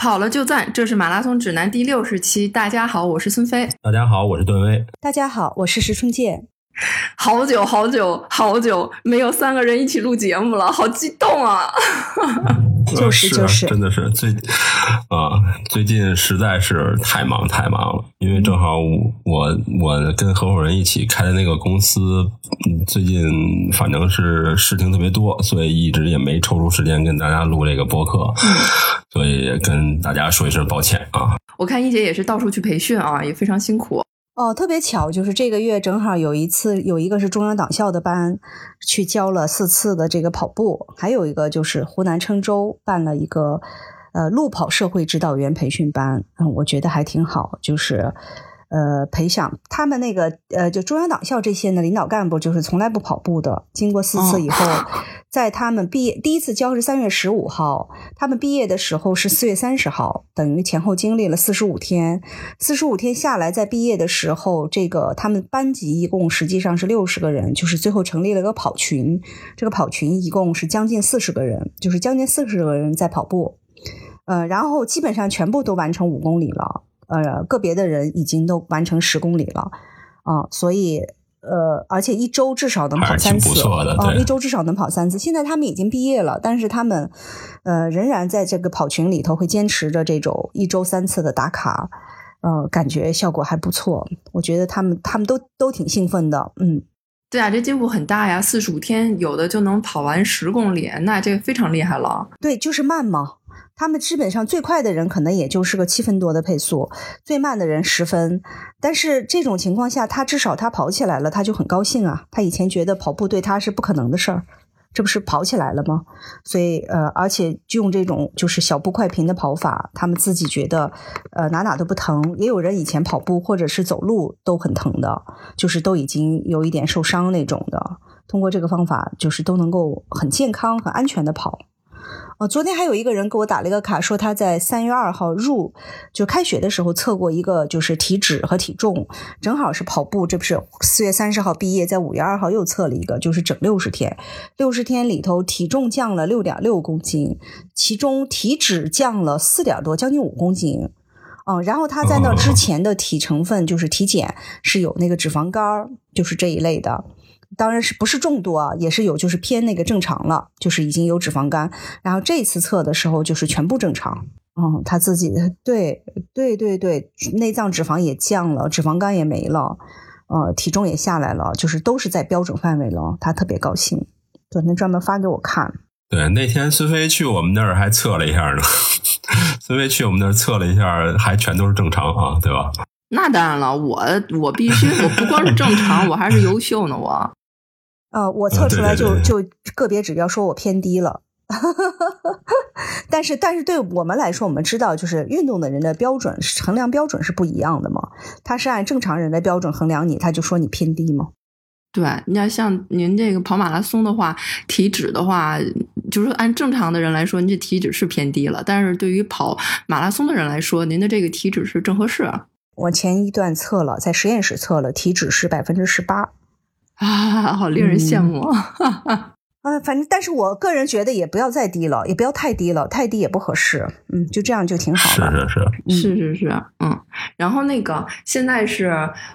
跑了就赞，这是马拉松指南第六十期。大家好，我是孙飞。大家好，我是段威。大家好，我是石春健。好久好久好久没有三个人一起录节目了，好激动啊！就是就是，真的是最啊，最近实在是太忙太忙了，因为正好我我跟合伙人一起开的那个公司，最近反正是事情特别多，所以一直也没抽出时间跟大家录这个播客，所以跟大家说一声抱歉啊。我看一姐也是到处去培训啊，也非常辛苦。哦，特别巧，就是这个月正好有一次，有一个是中央党校的班，去教了四次的这个跑步，还有一个就是湖南郴州办了一个呃路跑社会指导员培训班，嗯，我觉得还挺好，就是。呃，培养他们那个呃，就中央党校这些呢，领导干部就是从来不跑步的。经过四次以后，在他们毕业第一次交是三月十五号，他们毕业的时候是四月三十号，等于前后经历了四十五天。四十五天下来，在毕业的时候，这个他们班级一共实际上是六十个人，就是最后成立了个跑群。这个跑群一共是将近四十个人，就是将近四十个人在跑步。呃，然后基本上全部都完成五公里了。呃，个别的人已经都完成十公里了，啊，所以呃，而且一周至少能跑三次，啊，一周至少能跑三次。现在他们已经毕业了，但是他们呃仍然在这个跑群里头会坚持着这种一周三次的打卡，呃，感觉效果还不错。我觉得他们他们都都挺兴奋的，嗯，对啊，这进步很大呀，四十五天有的就能跑完十公里，那这个非常厉害了。对，就是慢嘛。他们基本上最快的人可能也就是个七分多的配速，最慢的人十分。但是这种情况下，他至少他跑起来了，他就很高兴啊。他以前觉得跑步对他是不可能的事儿，这不是跑起来了吗？所以呃，而且就用这种就是小步快频的跑法，他们自己觉得呃哪哪都不疼。也有人以前跑步或者是走路都很疼的，就是都已经有一点受伤那种的。通过这个方法，就是都能够很健康、很安全的跑。哦，昨天还有一个人给我打了一个卡，说他在三月二号入就开学的时候测过一个，就是体脂和体重，正好是跑步，这不是四月三十号毕业，在五月二号又测了一个，就是整六十天，六十天里头体重降了六点六公斤，其中体脂降了四点多，将近五公斤。嗯，然后他在那之前的体成分就是体检是有那个脂肪肝，就是这一类的。当然是不是重度啊，也是有，就是偏那个正常了，就是已经有脂肪肝。然后这次测的时候就是全部正常，嗯，他自己对对对对，内脏脂肪也降了，脂肪肝也没了，呃，体重也下来了，就是都是在标准范围了，他特别高兴，昨天专门发给我看。对，那天孙飞去我们那儿还测了一下呢，孙飞去我们那儿测了一下，还全都是正常啊，对吧？那当然了，我我必须，我不光是正常，我还是优秀呢，我。呃，我测出来就就个别指标说我偏低了，但是但是对我们来说，我们知道就是运动的人的标准衡量标准是不一样的嘛，他是按正常人的标准衡量你，他就说你偏低嘛。对，你要像您这个跑马拉松的话，体脂的话，就是按正常的人来说，您这体脂是偏低了，但是对于跑马拉松的人来说，您的这个体脂是正合适。我前一段测了，在实验室测了，体脂是百分之十八。啊，好令人羡慕 啊！反正，但是我个人觉得也不要再低了，也不要太低了，太低也不合适。嗯，就这样就挺好的。是是是是是，嗯。然后那个现在是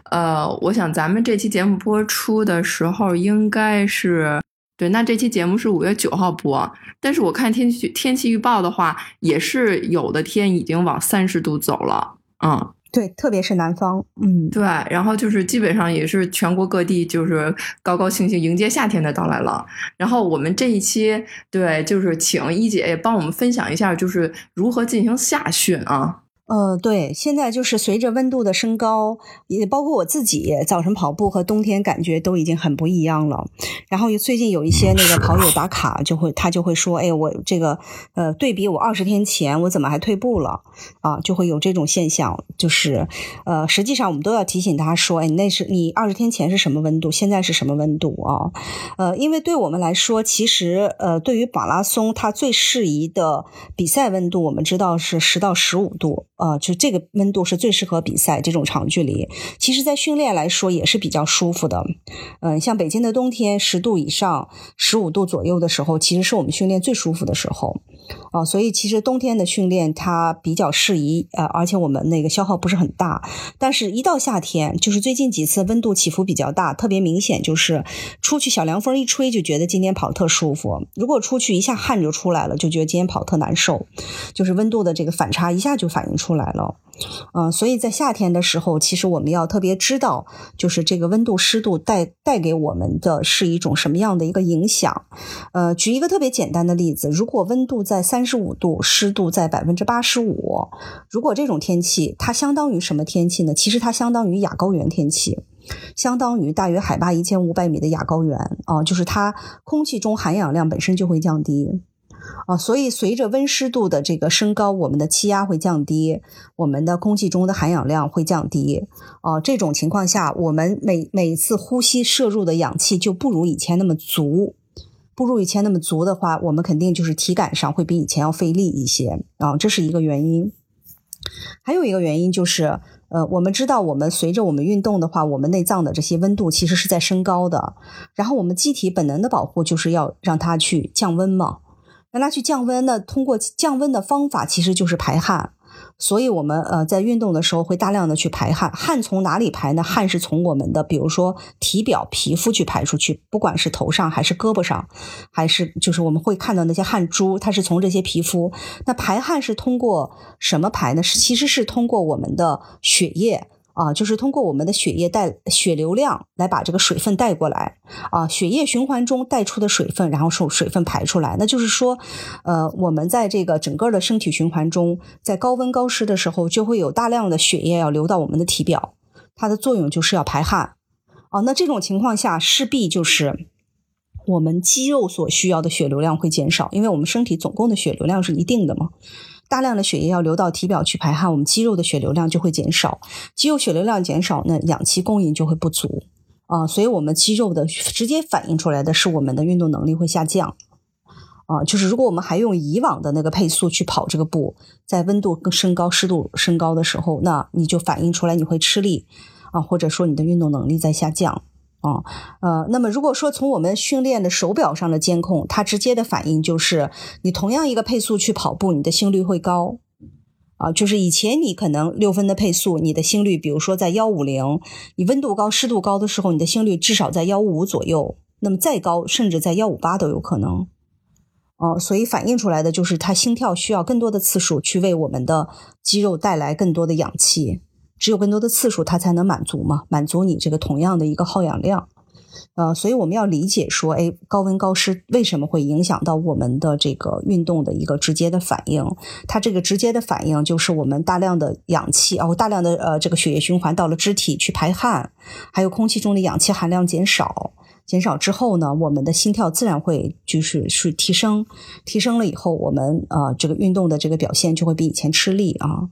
呃，我想咱们这期节目播出的时候应该是对，那这期节目是五月九号播，但是我看天气天气预报的话，也是有的天已经往三十度走了，嗯。对，特别是南方，嗯，对，然后就是基本上也是全国各地就是高高兴兴迎接夏天的到来了。然后我们这一期，对，就是请一姐也帮我们分享一下，就是如何进行夏训啊。呃，对，现在就是随着温度的升高，也包括我自己早晨跑步和冬天感觉都已经很不一样了。然后最近有一些那个跑友打卡，就会他就会说：“哎，我这个呃，对比我二十天前，我怎么还退步了？”啊，就会有这种现象。就是呃，实际上我们都要提醒他说：“哎，那是你二十天前是什么温度，现在是什么温度啊？”呃，因为对我们来说，其实呃，对于马拉松，它最适宜的比赛温度，我们知道是十到十五度。呃，就这个温度是最适合比赛这种长距离。其实，在训练来说也是比较舒服的。嗯，像北京的冬天，十度以上、十五度左右的时候，其实是我们训练最舒服的时候。哦，所以其实冬天的训练它比较适宜，呃，而且我们那个消耗不是很大。但是，一到夏天，就是最近几次温度起伏比较大，特别明显，就是出去小凉风一吹，就觉得今天跑特舒服；如果出去一下汗就出来了，就觉得今天跑特难受，就是温度的这个反差一下就反映出来了。嗯，所以在夏天的时候，其实我们要特别知道，就是这个温度、湿度带带给我们的是一种什么样的一个影响。呃，举一个特别简单的例子，如果温度在三十五度，湿度在百分之八十五，如果这种天气，它相当于什么天气呢？其实它相当于亚高原天气，相当于大约海拔一千五百米的亚高原啊，就是它空气中含氧量本身就会降低。啊，所以随着温湿度的这个升高，我们的气压会降低，我们的空气中的含氧量会降低。啊，这种情况下，我们每每次呼吸摄入的氧气就不如以前那么足，不如以前那么足的话，我们肯定就是体感上会比以前要费力一些。啊，这是一个原因。还有一个原因就是，呃，我们知道，我们随着我们运动的话，我们内脏的这些温度其实是在升高的，然后我们机体本能的保护就是要让它去降温嘛。让它去降温，那通过降温的方法其实就是排汗，所以我们呃在运动的时候会大量的去排汗。汗从哪里排呢？汗是从我们的比如说体表皮肤去排出去，不管是头上还是胳膊上，还是就是我们会看到那些汗珠，它是从这些皮肤。那排汗是通过什么排呢？是其实是通过我们的血液。啊，就是通过我们的血液带血流量来把这个水分带过来啊，血液循环中带出的水分，然后受水分排出来。那就是说，呃，我们在这个整个的身体循环中，在高温高湿的时候，就会有大量的血液要流到我们的体表，它的作用就是要排汗。哦，那这种情况下势必就是我们肌肉所需要的血流量会减少，因为我们身体总共的血流量是一定的嘛。大量的血液要流到体表去排汗，我们肌肉的血流量就会减少，肌肉血流量减少，那氧气供应就会不足啊，所以我们肌肉的直接反映出来的是我们的运动能力会下降啊，就是如果我们还用以往的那个配速去跑这个步，在温度更升高、湿度升高的时候，那你就反映出来你会吃力啊，或者说你的运动能力在下降。啊，呃，那么如果说从我们训练的手表上的监控，它直接的反应就是，你同样一个配速去跑步，你的心率会高，啊，就是以前你可能六分的配速，你的心率，比如说在幺五零，你温度高、湿度高的时候，你的心率至少在幺五五左右，那么再高，甚至在幺五八都有可能，哦，所以反映出来的就是，它心跳需要更多的次数去为我们的肌肉带来更多的氧气。只有更多的次数，它才能满足嘛？满足你这个同样的一个耗氧量，呃，所以我们要理解说，哎，高温高湿为什么会影响到我们的这个运动的一个直接的反应？它这个直接的反应就是我们大量的氧气哦，大量的呃这个血液循环到了肢体去排汗，还有空气中的氧气含量减少。减少之后呢，我们的心跳自然会就是是提升，提升了以后，我们呃这个运动的这个表现就会比以前吃力啊，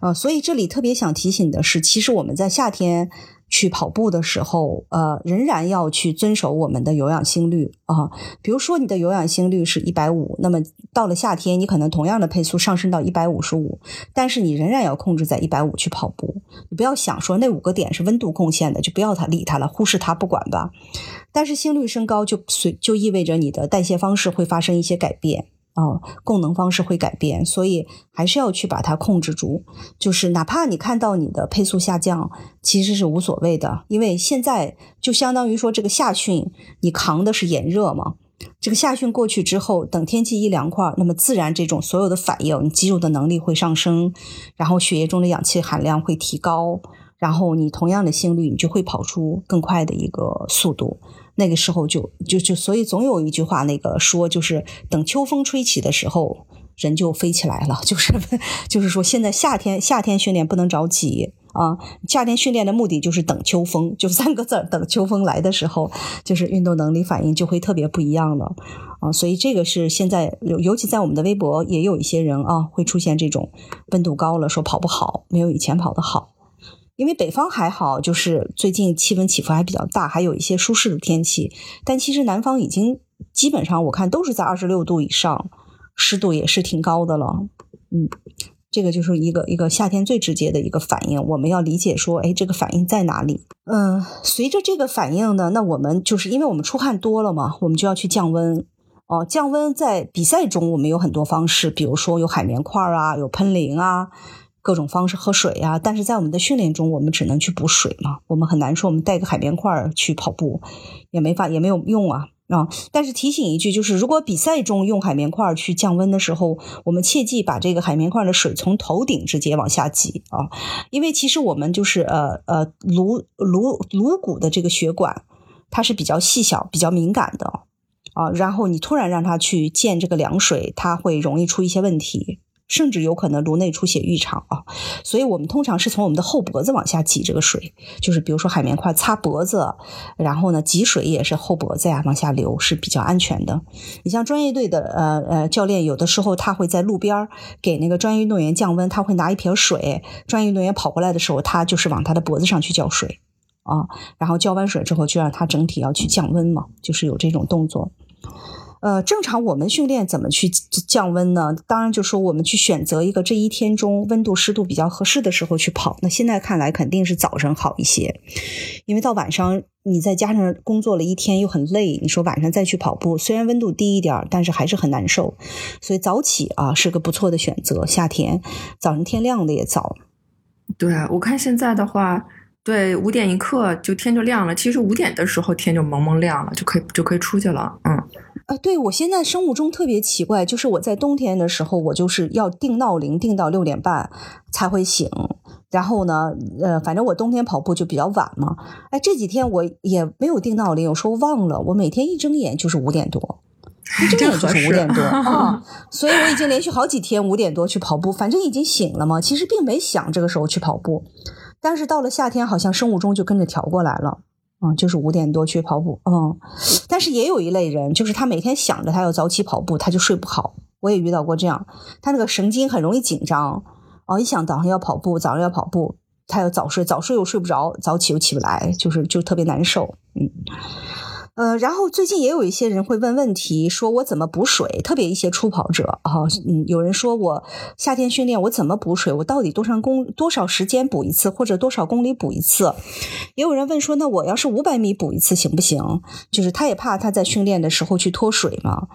呃，所以这里特别想提醒的是，其实我们在夏天。去跑步的时候，呃，仍然要去遵守我们的有氧心率啊。比如说，你的有氧心率是一百五，那么到了夏天，你可能同样的配速上升到一百五十五，但是你仍然要控制在一百五去跑步。你不要想说那五个点是温度贡献的，就不要它理它了，忽视它不管吧。但是心率升高就随就意味着你的代谢方式会发生一些改变。哦，供能方式会改变，所以还是要去把它控制住。就是哪怕你看到你的配速下降，其实是无所谓的，因为现在就相当于说这个夏训，你扛的是炎热嘛。这个夏训过去之后，等天气一凉快，那么自然这种所有的反应，你肌肉的能力会上升，然后血液中的氧气含量会提高，然后你同样的心率，你就会跑出更快的一个速度。那个时候就就就，所以总有一句话，那个说就是等秋风吹起的时候，人就飞起来了。就是就是说，现在夏天夏天训练不能着急啊，夏天训练的目的就是等秋风，就三个字等秋风来的时候，就是运动能力反应就会特别不一样了啊。所以这个是现在尤尤其在我们的微博也有一些人啊，会出现这种温度高了，说跑不好，没有以前跑得好。因为北方还好，就是最近气温起伏还比较大，还有一些舒适的天气。但其实南方已经基本上我看都是在二十六度以上，湿度也是挺高的了。嗯，这个就是一个一个夏天最直接的一个反应。我们要理解说，哎，这个反应在哪里？嗯，随着这个反应呢，那我们就是因为我们出汗多了嘛，我们就要去降温。哦，降温在比赛中我们有很多方式，比如说有海绵块啊，有喷淋啊，各种方式喝水啊。但是在我们的训练中，我们只能去补水嘛，我们很难说我们带个海绵块去跑步，也没法也没有用啊。啊！但是提醒一句，就是如果比赛中用海绵块去降温的时候，我们切记把这个海绵块的水从头顶直接往下挤啊，因为其实我们就是呃呃颅颅颅骨的这个血管，它是比较细小、比较敏感的啊。然后你突然让它去溅这个凉水，它会容易出一些问题。甚至有可能颅内出血异常啊，所以我们通常是从我们的后脖子往下挤这个水，就是比如说海绵块擦脖子，然后呢挤水也是后脖子呀往下流是比较安全的。你像专业队的呃呃教练，有的时候他会在路边给那个专业运动员降温，他会拿一瓶水，专业运动员跑过来的时候，他就是往他的脖子上去浇水啊，然后浇完水之后就让他整体要去降温嘛，就是有这种动作。呃，正常我们训练怎么去降温呢？当然就说我们去选择一个这一天中温度湿度比较合适的时候去跑。那现在看来肯定是早上好一些，因为到晚上你再加上工作了一天又很累，你说晚上再去跑步，虽然温度低一点，但是还是很难受。所以早起啊是个不错的选择。夏天早上天亮的也早。对我看现在的话，对五点一刻就天就亮了。其实五点的时候天就蒙蒙亮了，就可以就可以出去了。嗯。啊，对我现在生物钟特别奇怪，就是我在冬天的时候，我就是要定闹铃，定到六点半才会醒。然后呢，呃，反正我冬天跑步就比较晚嘛。哎，这几天我也没有定闹铃，有时候忘了。我每天一睁眼就是五点多，一睁眼就是五点多啊。所以我已经连续好几天五点多去跑步，反正已经醒了嘛。其实并没想这个时候去跑步，但是到了夏天，好像生物钟就跟着调过来了。嗯，就是五点多去跑步，嗯，但是也有一类人，就是他每天想着他要早起跑步，他就睡不好。我也遇到过这样，他那个神经很容易紧张，哦，一想早上要跑步，早上要跑步，他要早睡，早睡又睡不着，早起又起不来，就是就特别难受，嗯。呃，然后最近也有一些人会问问题，说我怎么补水？特别一些初跑者啊，嗯，有人说我夏天训练我怎么补水？我到底多少公多少时间补一次，或者多少公里补一次？也有人问说，那我要是五百米补一次行不行？就是他也怕他在训练的时候去脱水嘛。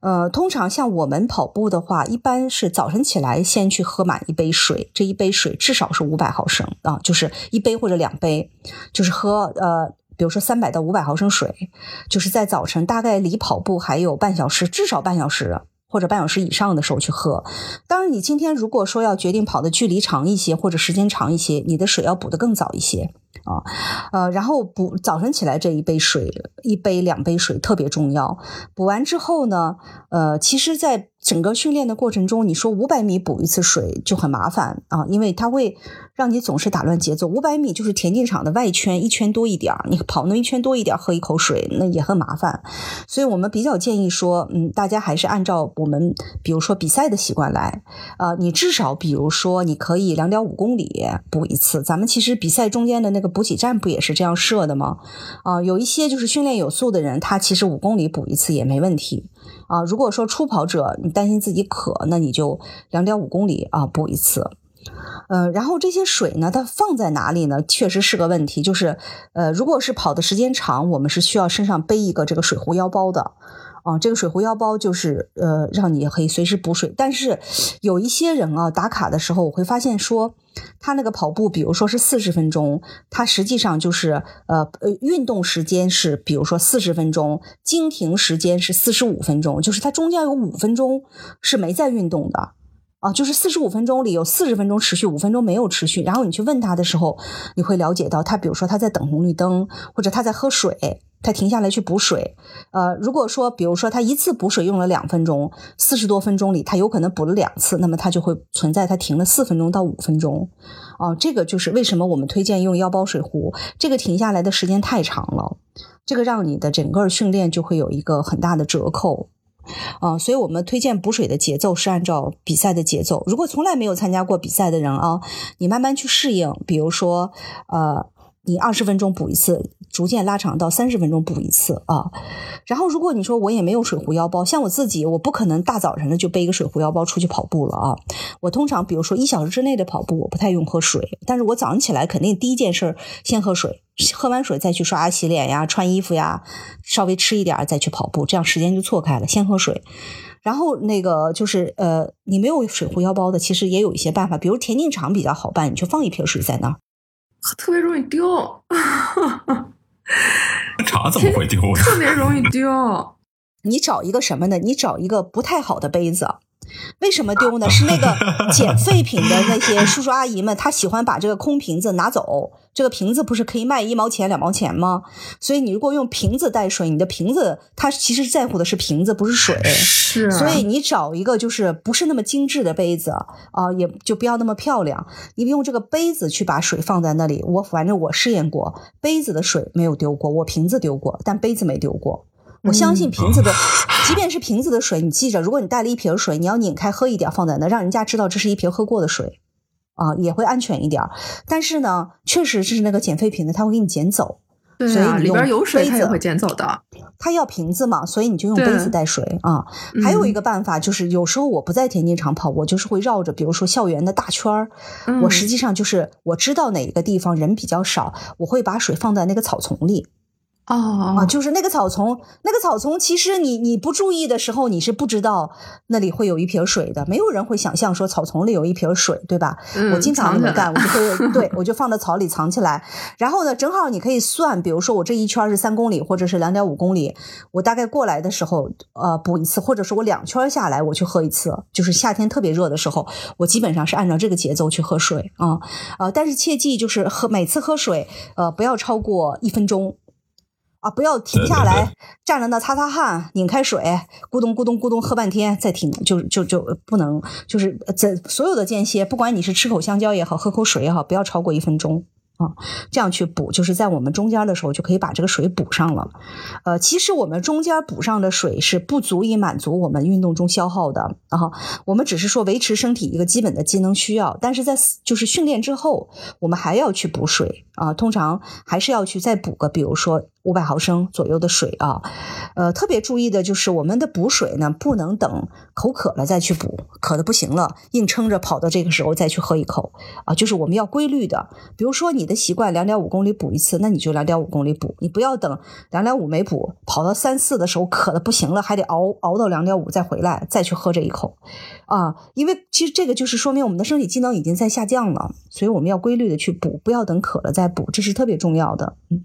呃，通常像我们跑步的话，一般是早晨起来先去喝满一杯水，这一杯水至少是五百毫升啊，就是一杯或者两杯，就是喝呃。比如说三百到五百毫升水，就是在早晨大概离跑步还有半小时，至少半小时或者半小时以上的时候去喝。当然，你今天如果说要决定跑的距离长一些或者时间长一些，你的水要补得更早一些啊。呃，然后补早晨起来这一杯水，一杯两杯水特别重要。补完之后呢，呃，其实，在整个训练的过程中，你说五百米补一次水就很麻烦啊，因为它会让你总是打乱节奏。五百米就是田径场的外圈一圈多一点儿，你跑那一圈多一点，喝一口水那也很麻烦。所以我们比较建议说，嗯，大家还是按照我们比如说比赛的习惯来啊，你至少比如说你可以两点五公里补一次。咱们其实比赛中间的那个补给站不也是这样设的吗？啊，有一些就是训练有素的人，他其实五公里补一次也没问题。啊，如果说初跑者你担心自己渴，那你就两点五公里啊补一次。呃，然后这些水呢，它放在哪里呢？确实是个问题。就是呃，如果是跑的时间长，我们是需要身上背一个这个水壶腰包的。啊，这个水壶腰包就是呃，让你可以随时补水。但是有一些人啊，打卡的时候我会发现说，他那个跑步，比如说是四十分钟，他实际上就是呃呃，运动时间是比如说四十分钟，经停时间是四十五分钟，就是他中间有五分钟是没在运动的啊，就是四十五分钟里有四十分钟持续，五分钟没有持续。然后你去问他的时候，你会了解到他，比如说他在等红绿灯，或者他在喝水。他停下来去补水，呃，如果说，比如说他一次补水用了两分钟，四十多分钟里他有可能补了两次，那么他就会存在他停了四分钟到五分钟，哦，这个就是为什么我们推荐用腰包水壶，这个停下来的时间太长了，这个让你的整个训练就会有一个很大的折扣，啊，所以我们推荐补水的节奏是按照比赛的节奏。如果从来没有参加过比赛的人啊，你慢慢去适应，比如说，呃。你二十分钟补一次，逐渐拉长到三十分钟补一次啊。然后，如果你说我也没有水壶腰包，像我自己，我不可能大早晨的就背一个水壶腰包出去跑步了啊。我通常比如说一小时之内的跑步，我不太用喝水，但是我早上起来肯定第一件事先喝水。喝完水再去刷牙洗脸呀、穿衣服呀，稍微吃一点再去跑步，这样时间就错开了。先喝水，然后那个就是呃，你没有水壶腰包的，其实也有一些办法，比如田径场比较好办，你就放一瓶水在那儿。特别容易丢，茶怎么会丢呢？特别容易丢。你找一个什么呢？你找一个不太好的杯子。为什么丢呢？是那个捡废品的那些叔叔阿姨们，他喜欢把这个空瓶子拿走。这个瓶子不是可以卖一毛钱、两毛钱吗？所以你如果用瓶子带水，你的瓶子它其实在乎的是瓶子，不是水。是。所以你找一个就是不是那么精致的杯子啊，也就不要那么漂亮。你用这个杯子去把水放在那里，我反正我试验过，杯子的水没有丢过，我瓶子丢过，但杯子没丢过。我相信瓶子的，即便是瓶子的水，你记着，如果你带了一瓶水，你要拧开喝一点，放在那，让人家知道这是一瓶喝过的水，啊，也会安全一点。但是呢，确实是那个捡废品的，他会给你捡走。对啊，里边有水，他也会捡走的。他要瓶子嘛，所以你就用杯子带水啊。还有一个办法就是，有时候我不在田径场跑，我就是会绕着，比如说校园的大圈儿。我实际上就是我知道哪个地方人比较少，我会把水放在那个草丛里。哦啊，就是那个草丛，那个草丛，其实你你不注意的时候，你是不知道那里会有一瓶水的。没有人会想象说草丛里有一瓶水，对吧？嗯，我经常这么干，我就会 对我就放到草里藏起来。然后呢，正好你可以算，比如说我这一圈是三公里，或者是两点五公里，我大概过来的时候，呃，补一次，或者是我两圈下来我去喝一次。就是夏天特别热的时候，我基本上是按照这个节奏去喝水啊呃，但是切记就是喝每次喝水，呃，不要超过一分钟。啊！不要停下来，站在那擦擦汗，拧开水，咕咚咕咚咕咚喝半天，再停，就就就不能，就是在所有的间歇，不管你是吃口香蕉也好，喝口水也好，不要超过一分钟。啊，这样去补，就是在我们中间的时候就可以把这个水补上了。呃，其实我们中间补上的水是不足以满足我们运动中消耗的啊。我们只是说维持身体一个基本的机能需要，但是在就是训练之后，我们还要去补水啊。通常还是要去再补个，比如说五百毫升左右的水啊。呃，特别注意的就是我们的补水呢，不能等口渴了再去补，渴的不行了，硬撑着跑到这个时候再去喝一口啊。就是我们要规律的，比如说你的。习惯两点五公里补一次，那你就两点五公里补，你不要等两点五没补，跑到三四的时候渴的不行了，还得熬熬到两点五再回来再去喝这一口啊！因为其实这个就是说明我们的生理机能已经在下降了，所以我们要规律的去补，不要等渴了再补，这是特别重要的。嗯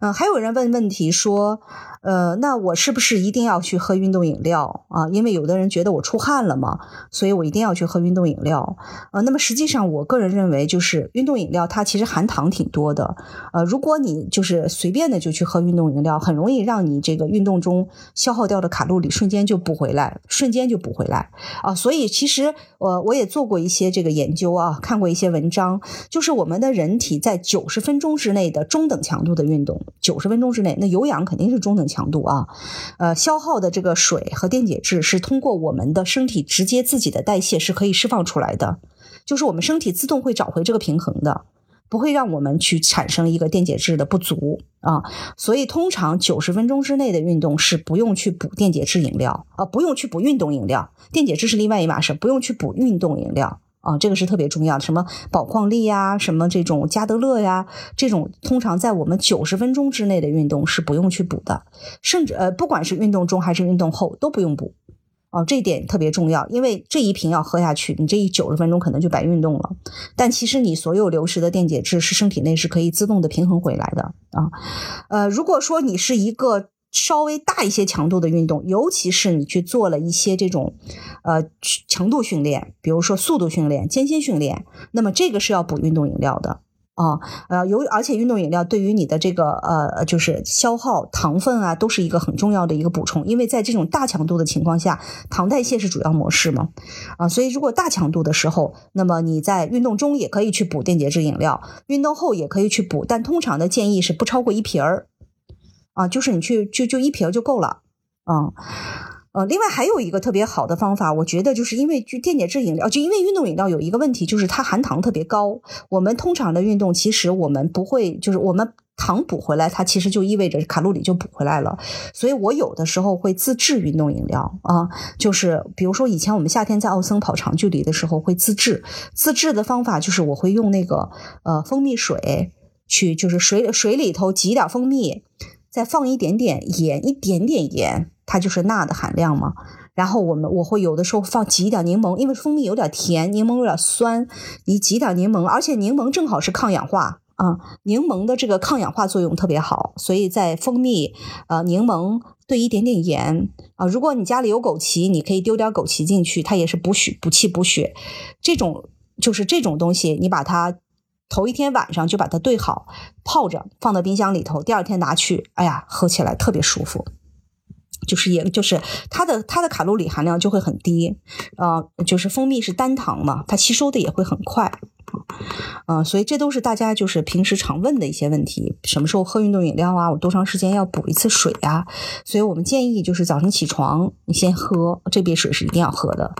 嗯，还有人问问题说，呃，那我是不是一定要去喝运动饮料啊？因为有的人觉得我出汗了嘛，所以我一定要去喝运动饮料呃，那么实际上，我个人认为，就是运动饮料它其实含。糖挺多的，呃，如果你就是随便的就去喝运动饮料，很容易让你这个运动中消耗掉的卡路里瞬间就补回来，瞬间就补回来啊。所以所以其实我我也做过一些这个研究啊，看过一些文章，就是我们的人体在九十分钟之内的中等强度的运动，九十分钟之内，那有氧肯定是中等强度啊，呃，消耗的这个水和电解质是通过我们的身体直接自己的代谢是可以释放出来的，就是我们身体自动会找回这个平衡的。不会让我们去产生一个电解质的不足啊，所以通常九十分钟之内的运动是不用去补电解质饮料啊，不用去补运动饮料，电解质是另外一码事，不用去补运动饮料啊，这个是特别重要的。什么宝矿力呀，什么这种加德乐呀，这种通常在我们九十分钟之内的运动是不用去补的，甚至呃，不管是运动中还是运动后都不用补。哦，这一点特别重要，因为这一瓶要喝下去，你这一九十分钟可能就白运动了。但其实你所有流失的电解质是身体内是可以自动的平衡回来的啊。呃，如果说你是一个稍微大一些强度的运动，尤其是你去做了一些这种呃强度训练，比如说速度训练、间歇训练，那么这个是要补运动饮料的。啊，呃，由而且运动饮料对于你的这个呃，就是消耗糖分啊，都是一个很重要的一个补充，因为在这种大强度的情况下，糖代谢是主要模式嘛，啊，所以如果大强度的时候，那么你在运动中也可以去补电解质饮料，运动后也可以去补，但通常的建议是不超过一瓶儿，啊，就是你去就就一瓶就够了，啊。呃，另外还有一个特别好的方法，我觉得就是因为就电解质饮料，就因为运动饮料有一个问题，就是它含糖特别高。我们通常的运动，其实我们不会，就是我们糖补回来，它其实就意味着卡路里就补回来了。所以我有的时候会自制运动饮料啊，就是比如说以前我们夏天在奥森跑长距离的时候会自制，自制的方法就是我会用那个呃蜂蜜水。去就是水水里头挤点蜂蜜，再放一点点盐，一点点盐，它就是钠的含量嘛。然后我们我会有的时候放挤一点柠檬，因为蜂蜜有点甜，柠檬有点酸，你挤点柠檬，而且柠檬正好是抗氧化啊，柠檬的这个抗氧化作用特别好，所以在蜂蜜、呃柠檬兑一点点盐啊，如果你家里有枸杞，你可以丢点枸杞进去，它也是补血、补气、补血。这种就是这种东西，你把它头一天晚上就把它兑好，泡着放到冰箱里头，第二天拿去，哎呀，喝起来特别舒服。就是也就是它的它的卡路里含量就会很低，呃，就是蜂蜜是单糖嘛，它吸收的也会很快，呃，所以这都是大家就是平时常问的一些问题，什么时候喝运动饮料啊？我多长时间要补一次水啊？所以我们建议就是早晨起床你先喝这杯水是一定要喝的，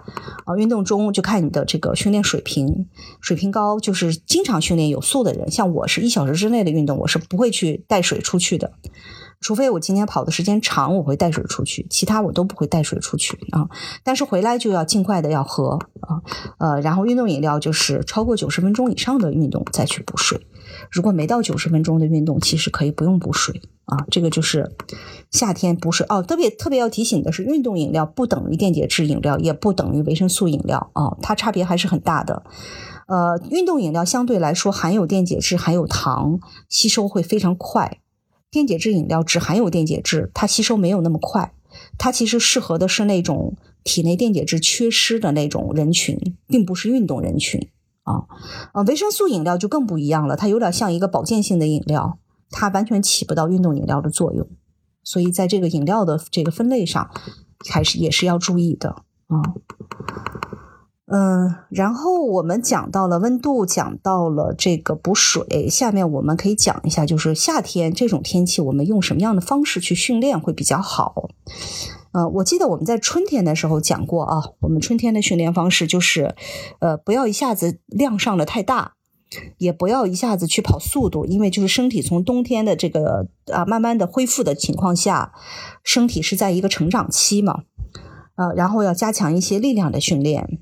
啊，运动中就看你的这个训练水平，水平高就是经常训练有素的人，像我是一小时之内的运动，我是不会去带水出去的。除非我今天跑的时间长，我会带水出去，其他我都不会带水出去啊。但是回来就要尽快的要喝啊，呃，然后运动饮料就是超过九十分钟以上的运动再去补水。如果没到九十分钟的运动，其实可以不用补水啊。这个就是夏天补水哦。特别特别要提醒的是，运动饮料不等于电解质饮料，也不等于维生素饮料啊，它差别还是很大的。呃，运动饮料相对来说含有电解质、含有糖，吸收会非常快。电解质饮料只含有电解质，它吸收没有那么快。它其实适合的是那种体内电解质缺失的那种人群，并不是运动人群啊。呃，维生素饮料就更不一样了，它有点像一个保健性的饮料，它完全起不到运动饮料的作用。所以在这个饮料的这个分类上，还是也是要注意的啊。嗯然后我们讲到了温度，讲到了这个补水。下面我们可以讲一下，就是夏天这种天气，我们用什么样的方式去训练会比较好？呃，我记得我们在春天的时候讲过啊，我们春天的训练方式就是，呃，不要一下子量上的太大，也不要一下子去跑速度，因为就是身体从冬天的这个啊慢慢的恢复的情况下，身体是在一个成长期嘛，呃，然后要加强一些力量的训练。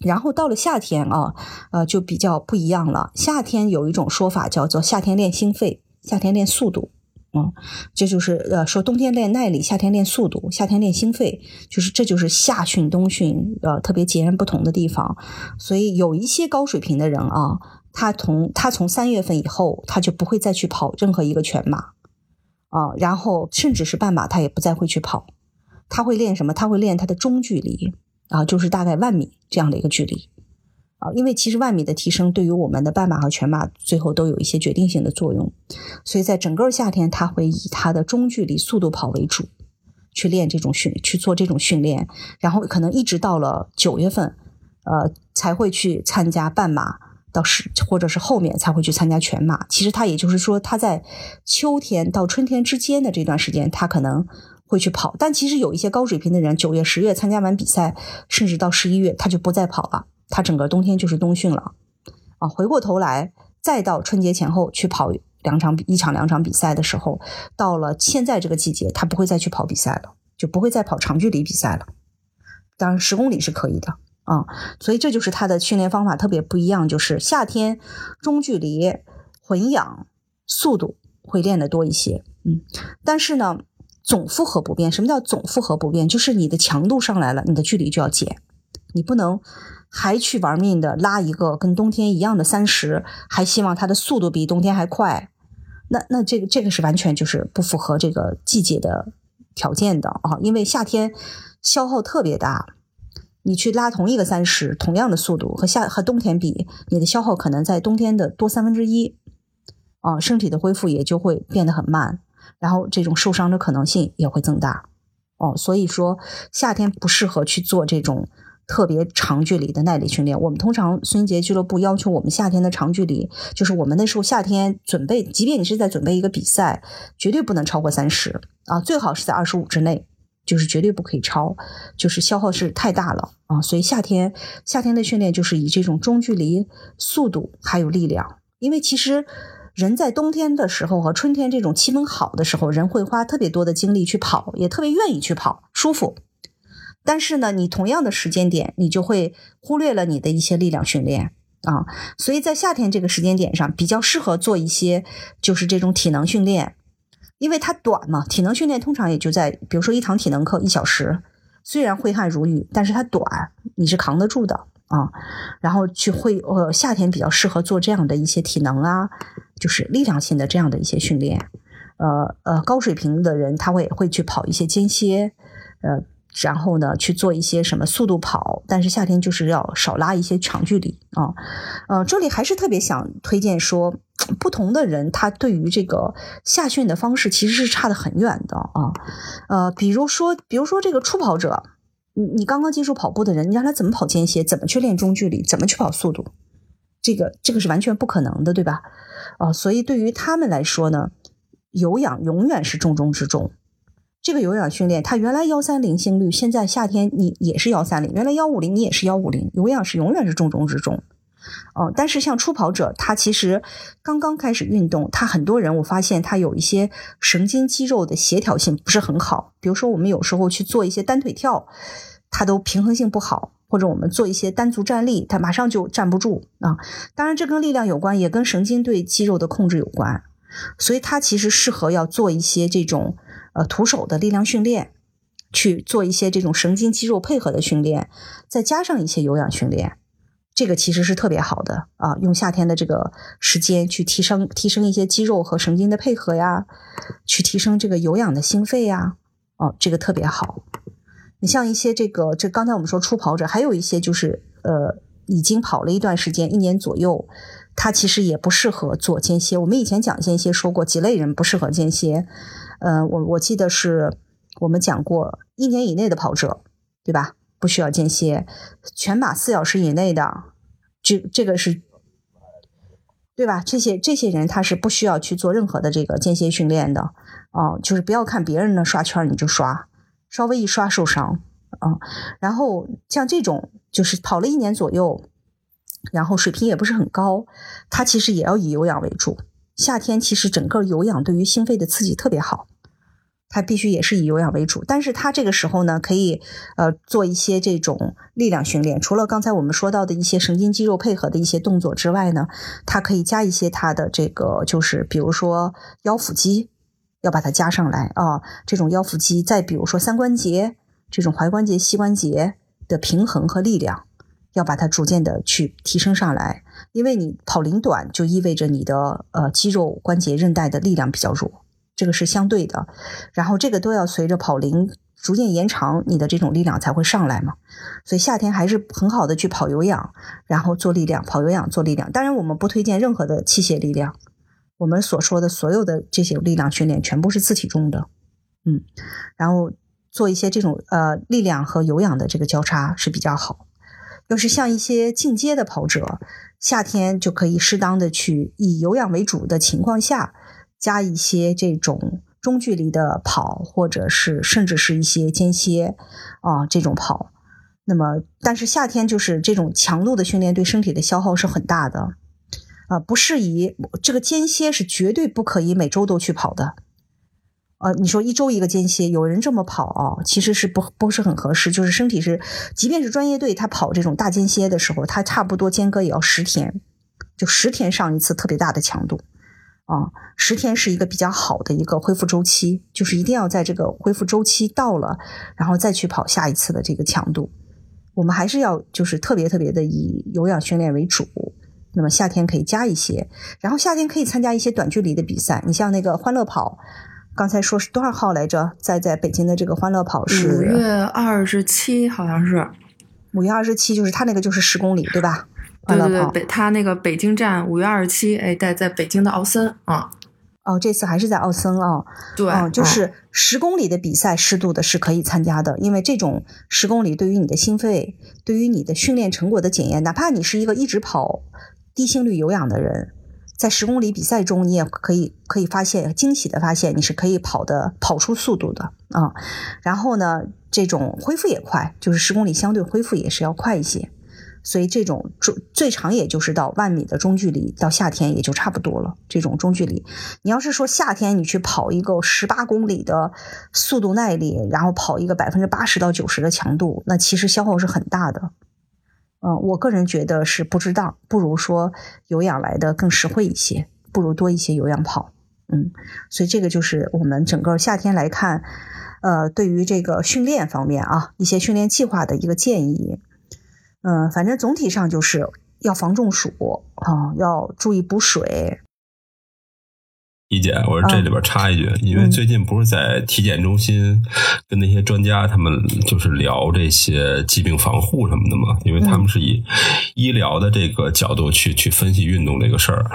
然后到了夏天啊，呃，就比较不一样了。夏天有一种说法叫做“夏天练心肺，夏天练速度”，嗯，这就是呃说冬天练耐力，夏天练速度，夏天练心肺，就是这就是夏训冬训呃特别截然不同的地方。所以有一些高水平的人啊，他从他从三月份以后，他就不会再去跑任何一个全马啊，然后甚至是半马，他也不再会去跑，他会练什么？他会练他的中距离。啊，就是大概万米这样的一个距离，啊，因为其实万米的提升对于我们的半马和全马最后都有一些决定性的作用，所以在整个夏天，他会以他的中距离速度跑为主，去练这种训，去做这种训练，然后可能一直到了九月份，呃，才会去参加半马，到十或者是后面才会去参加全马。其实他也就是说，他在秋天到春天之间的这段时间，他可能。会去跑，但其实有一些高水平的人，九月、十月参加完比赛，甚至到十一月他就不再跑了，他整个冬天就是冬训了，啊，回过头来再到春节前后去跑两场一场两场比赛的时候，到了现在这个季节，他不会再去跑比赛了，就不会再跑长距离比赛了。当然十公里是可以的啊，所以这就是他的训练方法特别不一样，就是夏天中距离混氧速度会练得多一些，嗯，但是呢。总负荷不变，什么叫总负荷不变？就是你的强度上来了，你的距离就要减，你不能还去玩命的拉一个跟冬天一样的三十，还希望它的速度比冬天还快，那那这个这个是完全就是不符合这个季节的条件的啊！因为夏天消耗特别大，你去拉同一个三十，同样的速度和夏和冬天比，你的消耗可能在冬天的多三分之一啊，身体的恢复也就会变得很慢。然后这种受伤的可能性也会增大，哦，所以说夏天不适合去做这种特别长距离的耐力训练。我们通常孙杰俱乐部要求我们夏天的长距离，就是我们那时候夏天准备，即便你是在准备一个比赛，绝对不能超过三十啊，最好是在二十五之内，就是绝对不可以超，就是消耗是太大了啊。所以夏天夏天的训练就是以这种中距离、速度还有力量，因为其实。人在冬天的时候和春天这种气温好的时候，人会花特别多的精力去跑，也特别愿意去跑，舒服。但是呢，你同样的时间点，你就会忽略了你的一些力量训练啊，所以在夏天这个时间点上，比较适合做一些就是这种体能训练，因为它短嘛。体能训练通常也就在，比如说一堂体能课一小时，虽然挥汗如雨，但是它短，你是扛得住的啊。然后去会呃，夏天比较适合做这样的一些体能啊，就是力量性的这样的一些训练。呃呃，高水平的人他会会去跑一些间歇，呃。然后呢，去做一些什么速度跑，但是夏天就是要少拉一些长距离啊。呃，这里还是特别想推荐说，不同的人他对于这个夏训的方式其实是差得很远的啊。呃，比如说，比如说这个初跑者，你你刚刚接触跑步的人，你让他怎么跑间歇，怎么去练中距离，怎么去跑速度，这个这个是完全不可能的，对吧？啊，所以对于他们来说呢，有氧永远是重中之重。这个有氧训练，它原来幺三零心率，现在夏天你也是幺三零，原来幺五零你也是幺五零，有氧是永远是重中之重。哦，但是像初跑者，他其实刚刚开始运动，他很多人我发现他有一些神经肌肉的协调性不是很好。比如说我们有时候去做一些单腿跳，他都平衡性不好，或者我们做一些单足站立，他马上就站不住啊。当然这跟力量有关，也跟神经对肌肉的控制有关，所以他其实适合要做一些这种。呃，徒手的力量训练，去做一些这种神经肌肉配合的训练，再加上一些有氧训练，这个其实是特别好的啊。用夏天的这个时间去提升提升一些肌肉和神经的配合呀，去提升这个有氧的心肺呀，哦，这个特别好。你像一些这个，这刚才我们说初跑者，还有一些就是呃，已经跑了一段时间，一年左右，他其实也不适合做间歇。我们以前讲间歇说过几类人不适合间歇。呃，我我记得是我们讲过，一年以内的跑者，对吧？不需要间歇，全马四小时以内的，这这个是，对吧？这些这些人他是不需要去做任何的这个间歇训练的，哦，就是不要看别人的刷圈你就刷，稍微一刷受伤，啊。然后像这种就是跑了一年左右，然后水平也不是很高，他其实也要以有氧为主。夏天其实整个有氧对于心肺的刺激特别好，它必须也是以有氧为主。但是它这个时候呢，可以呃做一些这种力量训练。除了刚才我们说到的一些神经肌肉配合的一些动作之外呢，它可以加一些它的这个就是比如说腰腹肌，要把它加上来啊。这种腰腹肌，再比如说三关节这种踝关节、膝关节的平衡和力量。要把它逐渐的去提升上来，因为你跑龄短，就意味着你的呃肌肉关节韧带的力量比较弱，这个是相对的。然后这个都要随着跑龄逐渐延长，你的这种力量才会上来嘛。所以夏天还是很好的去跑有氧，然后做力量，跑有氧做力量。当然我们不推荐任何的器械力量，我们所说的所有的这些力量训练全部是自体重的，嗯，然后做一些这种呃力量和有氧的这个交叉是比较好。要是像一些进阶的跑者，夏天就可以适当的去以有氧为主的情况下，加一些这种中距离的跑，或者是甚至是一些间歇啊这种跑。那么，但是夏天就是这种强度的训练对身体的消耗是很大的啊，不适宜。这个间歇是绝对不可以每周都去跑的。呃，你说一周一个间歇，有人这么跑啊，其实是不不是很合适。就是身体是，即便是专业队，他跑这种大间歇的时候，他差不多间隔也要十天，就十天上一次特别大的强度啊，十天是一个比较好的一个恢复周期，就是一定要在这个恢复周期到了，然后再去跑下一次的这个强度。我们还是要就是特别特别的以有氧训练为主。那么夏天可以加一些，然后夏天可以参加一些短距离的比赛，你像那个欢乐跑。刚才说是多少号来着？在在北京的这个欢乐跑是五月二十七，好像是五月二十七，就是他那个就是十公里，对吧？对对对，北他那个北京站五月二十七，哎，在在北京的奥森啊。哦，这次还是在奥森啊。对，就是十公里的比赛，适度的是可以参加的，因为这种十公里对于你的心肺，对于你的训练成果的检验，哪怕你是一个一直跑低心率有氧的人。在十公里比赛中，你也可以可以发现惊喜的发现，你是可以跑的跑出速度的啊。然后呢，这种恢复也快，就是十公里相对恢复也是要快一些。所以这种最最长也就是到万米的中距离，到夏天也就差不多了。这种中距离，你要是说夏天你去跑一个十八公里的速度耐力，然后跑一个百分之八十到九十的强度，那其实消耗是很大的。嗯，我个人觉得是不值当，不如说有氧来的更实惠一些，不如多一些有氧跑。嗯，所以这个就是我们整个夏天来看，呃，对于这个训练方面啊，一些训练计划的一个建议。嗯，反正总体上就是要防中暑啊，要注意补水。一姐，我说这里边插一句，因为最近不是在体检中心跟那些专家他们就是聊这些疾病防护什么的嘛，因为他们是以医疗的这个角度去去分析运动这个事儿，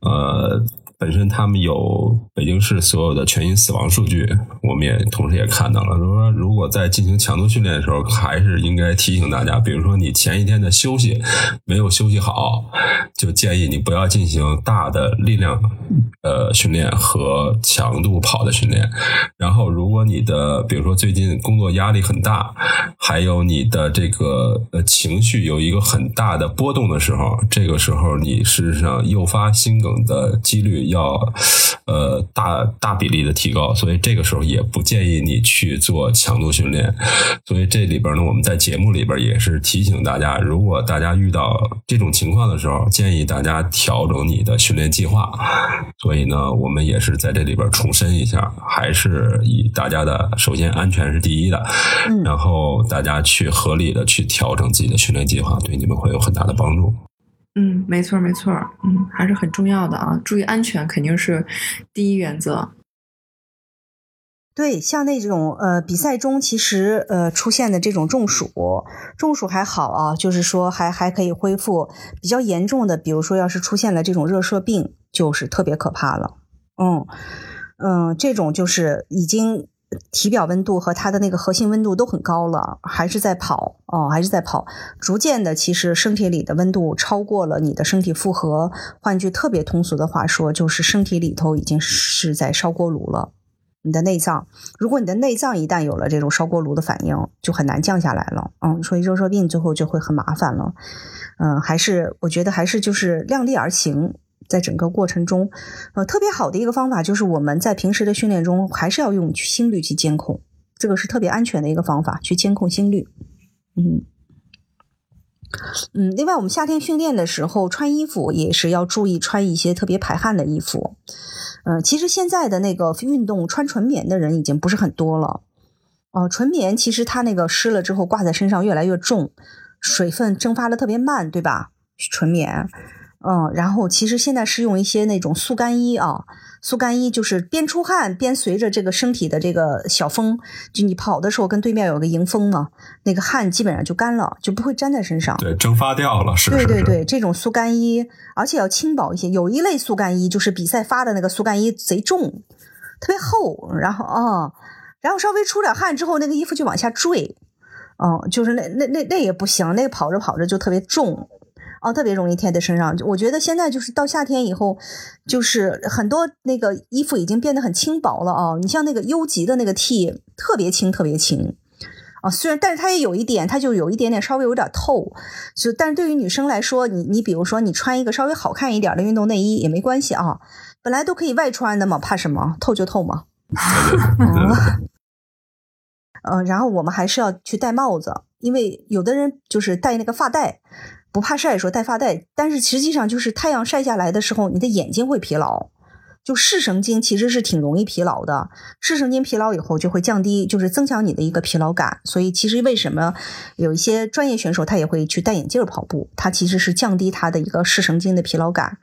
呃。本身他们有北京市所有的全因死亡数据，我们也同时也看到了。说如果在进行强度训练的时候，还是应该提醒大家，比如说你前一天的休息没有休息好，就建议你不要进行大的力量呃训练和强度跑的训练。然后，如果你的比如说最近工作压力很大，还有你的这个呃情绪有一个很大的波动的时候，这个时候你事实上诱发心梗的几率。要呃大大比例的提高，所以这个时候也不建议你去做强度训练。所以这里边呢，我们在节目里边也是提醒大家，如果大家遇到这种情况的时候，建议大家调整你的训练计划。所以呢，我们也是在这里边重申一下，还是以大家的首先安全是第一的，然后大家去合理的去调整自己的训练计划，对你们会有很大的帮助。嗯，没错没错，嗯，还是很重要的啊，注意安全肯定是第一原则。对，像那种呃比赛中其实呃出现的这种中暑，中暑还好啊，就是说还还可以恢复。比较严重的，比如说要是出现了这种热射病，就是特别可怕了。嗯嗯，这种就是已经。体表温度和它的那个核心温度都很高了，还是在跑哦，还是在跑。逐渐的，其实身体里的温度超过了你的身体负荷。换句特别通俗的话说，就是身体里头已经是在烧锅炉了。你的内脏，如果你的内脏一旦有了这种烧锅炉的反应，就很难降下来了。嗯，所以热射病最后就会很麻烦了。嗯，还是我觉得还是就是量力而行。在整个过程中，呃，特别好的一个方法就是我们在平时的训练中还是要用心率去监控，这个是特别安全的一个方法，去监控心率。嗯嗯，另外我们夏天训练的时候穿衣服也是要注意穿一些特别排汗的衣服。嗯，其实现在的那个运动穿纯棉的人已经不是很多了。哦，纯棉其实它那个湿了之后挂在身上越来越重，水分蒸发的特别慢，对吧？纯棉。嗯，然后其实现在是用一些那种速干衣啊，速干衣就是边出汗边随着这个身体的这个小风，就你跑的时候跟对面有个迎风嘛，那个汗基本上就干了，就不会粘在身上。对，蒸发掉了，是。对对对，这种速干衣，而且要轻薄一些。有一类速干衣就是比赛发的那个速干衣，贼重，特别厚，然后啊，然后稍微出点汗之后，那个衣服就往下坠，哦，就是那那那那也不行，那个跑着跑着就特别重。哦，特别容易贴在身上。我觉得现在就是到夏天以后，就是很多那个衣服已经变得很轻薄了啊。你像那个优级的那个 T，特别轻，特别轻啊。虽然，但是它也有一点，它就有一点点稍微有点透。就但是对于女生来说，你你比如说你穿一个稍微好看一点的运动内衣也没关系啊，本来都可以外穿的嘛，怕什么？透就透嘛。嗯，然后我们还是要去戴帽子，因为有的人就是戴那个发带。不怕晒，说戴发带，但是实际上就是太阳晒下来的时候，你的眼睛会疲劳。就视神经其实是挺容易疲劳的，视神经疲劳以后就会降低，就是增强你的一个疲劳感。所以其实为什么有一些专业选手他也会去戴眼镜跑步，他其实是降低他的一个视神经的疲劳感。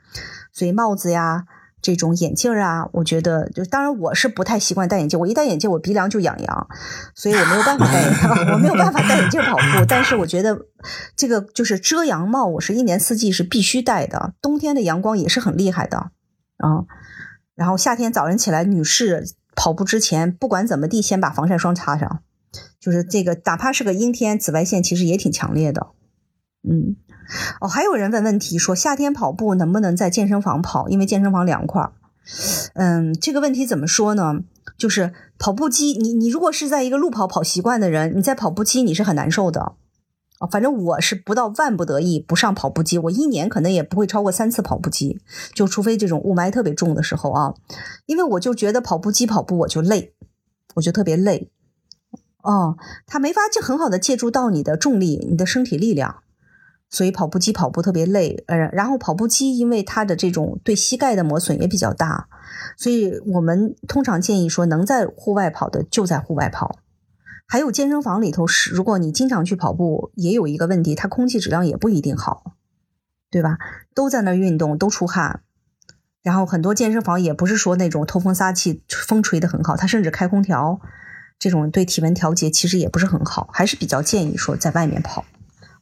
所以帽子呀。这种眼镜啊，我觉得就当然我是不太习惯戴眼镜，我一戴眼镜我鼻梁就痒痒，所以我没有办法戴，我没有办法戴眼镜跑步。但是我觉得这个就是遮阳帽，我是一年四季是必须戴的，冬天的阳光也是很厉害的啊。然后夏天早晨起来，女士跑步之前不管怎么地，先把防晒霜擦上，就是这个哪怕是个阴天，紫外线其实也挺强烈的，嗯。哦，还有人问问题说夏天跑步能不能在健身房跑？因为健身房凉快。嗯，这个问题怎么说呢？就是跑步机，你你如果是在一个路跑跑习惯的人，你在跑步机你是很难受的。哦，反正我是不到万不得已不上跑步机，我一年可能也不会超过三次跑步机，就除非这种雾霾特别重的时候啊，因为我就觉得跑步机跑步我就累，我就特别累。哦，它没法就很好的借助到你的重力，你的身体力量。所以跑步机跑步特别累。呃，然后跑步机因为它的这种对膝盖的磨损也比较大，所以我们通常建议说，能在户外跑的就在户外跑。还有健身房里头是，如果你经常去跑步，也有一个问题，它空气质量也不一定好，对吧？都在那运动，都出汗。然后很多健身房也不是说那种透风撒气，风吹得很好，它甚至开空调，这种对体温调节其实也不是很好，还是比较建议说在外面跑。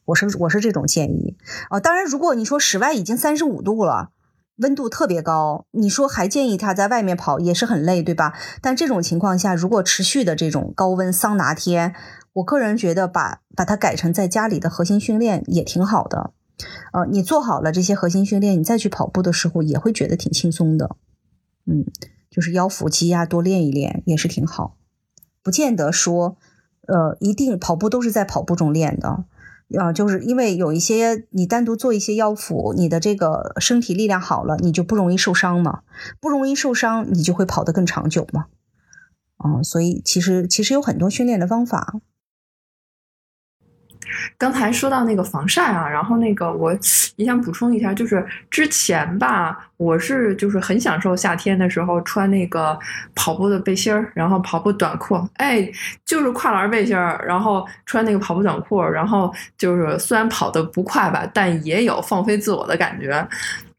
我是我是这种建议啊。当然，如果你说室外已经三十五度了，温度特别高，你说还建议他在外面跑也是很累，对吧？但这种情况下，如果持续的这种高温桑拿天，我个人觉得把把它改成在家里的核心训练也挺好的。呃，你做好了这些核心训练，你再去跑步的时候也会觉得挺轻松的。嗯，就是腰腹肌呀，多练一练也是挺好。不见得说，呃，一定跑步都是在跑步中练的。啊，就是因为有一些你单独做一些腰腹，你的这个身体力量好了，你就不容易受伤嘛。不容易受伤，你就会跑得更长久嘛。啊，所以其实其实有很多训练的方法。刚才说到那个防晒啊，然后那个我也想补充一下，就是之前吧，我是就是很享受夏天的时候穿那个跑步的背心儿，然后跑步短裤，哎，就是跨栏背心儿，然后穿那个跑步短裤，然后就是虽然跑得不快吧，但也有放飞自我的感觉，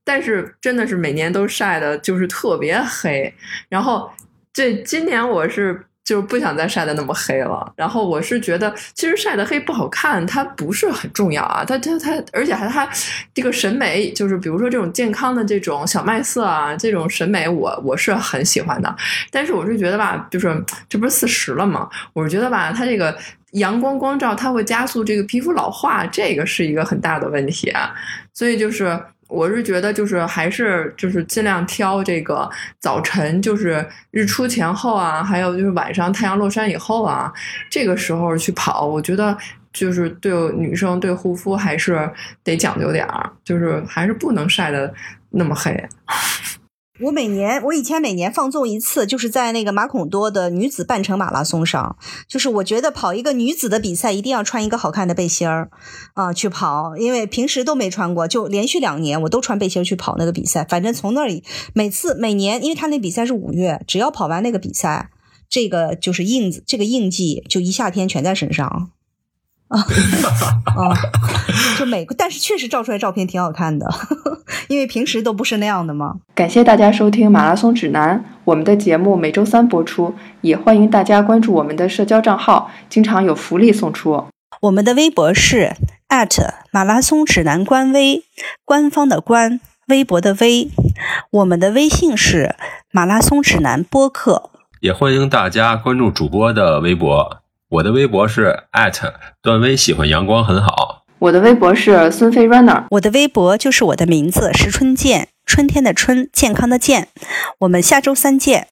但是真的是每年都晒的就是特别黑，然后这今年我是。就是不想再晒得那么黑了，然后我是觉得，其实晒得黑不好看，它不是很重要啊，它它它，而且还它这个审美，就是比如说这种健康的这种小麦色啊，这种审美我我是很喜欢的，但是我是觉得吧，就是这不是四十了吗？我是觉得吧，它这个阳光光照，它会加速这个皮肤老化，这个是一个很大的问题啊，所以就是。我是觉得，就是还是就是尽量挑这个早晨，就是日出前后啊，还有就是晚上太阳落山以后啊，这个时候去跑，我觉得就是对女生对护肤还是得讲究点儿，就是还是不能晒得那么黑。我每年，我以前每年放纵一次，就是在那个马孔多的女子半程马拉松上，就是我觉得跑一个女子的比赛，一定要穿一个好看的背心儿啊去跑，因为平时都没穿过，就连续两年我都穿背心去跑那个比赛。反正从那里每次每年，因为他那比赛是五月，只要跑完那个比赛，这个就是印子，这个印记就一夏天全在身上。啊 啊！就每个，但是确实照出来照片挺好看的，因为平时都不是那样的嘛。感谢大家收听马拉松指南，我们的节目每周三播出，也欢迎大家关注我们的社交账号，经常有福利送出。我们的微博是马拉松指南官微，官方的官，微博的微。我们的微信是马拉松指南播客，也欢迎大家关注主播的微博。我的微博是段威，喜欢阳光很好。我的微博是孙飞 runner，我的微博就是我的名字石春健，春天的春，健康的健。我们下周三见。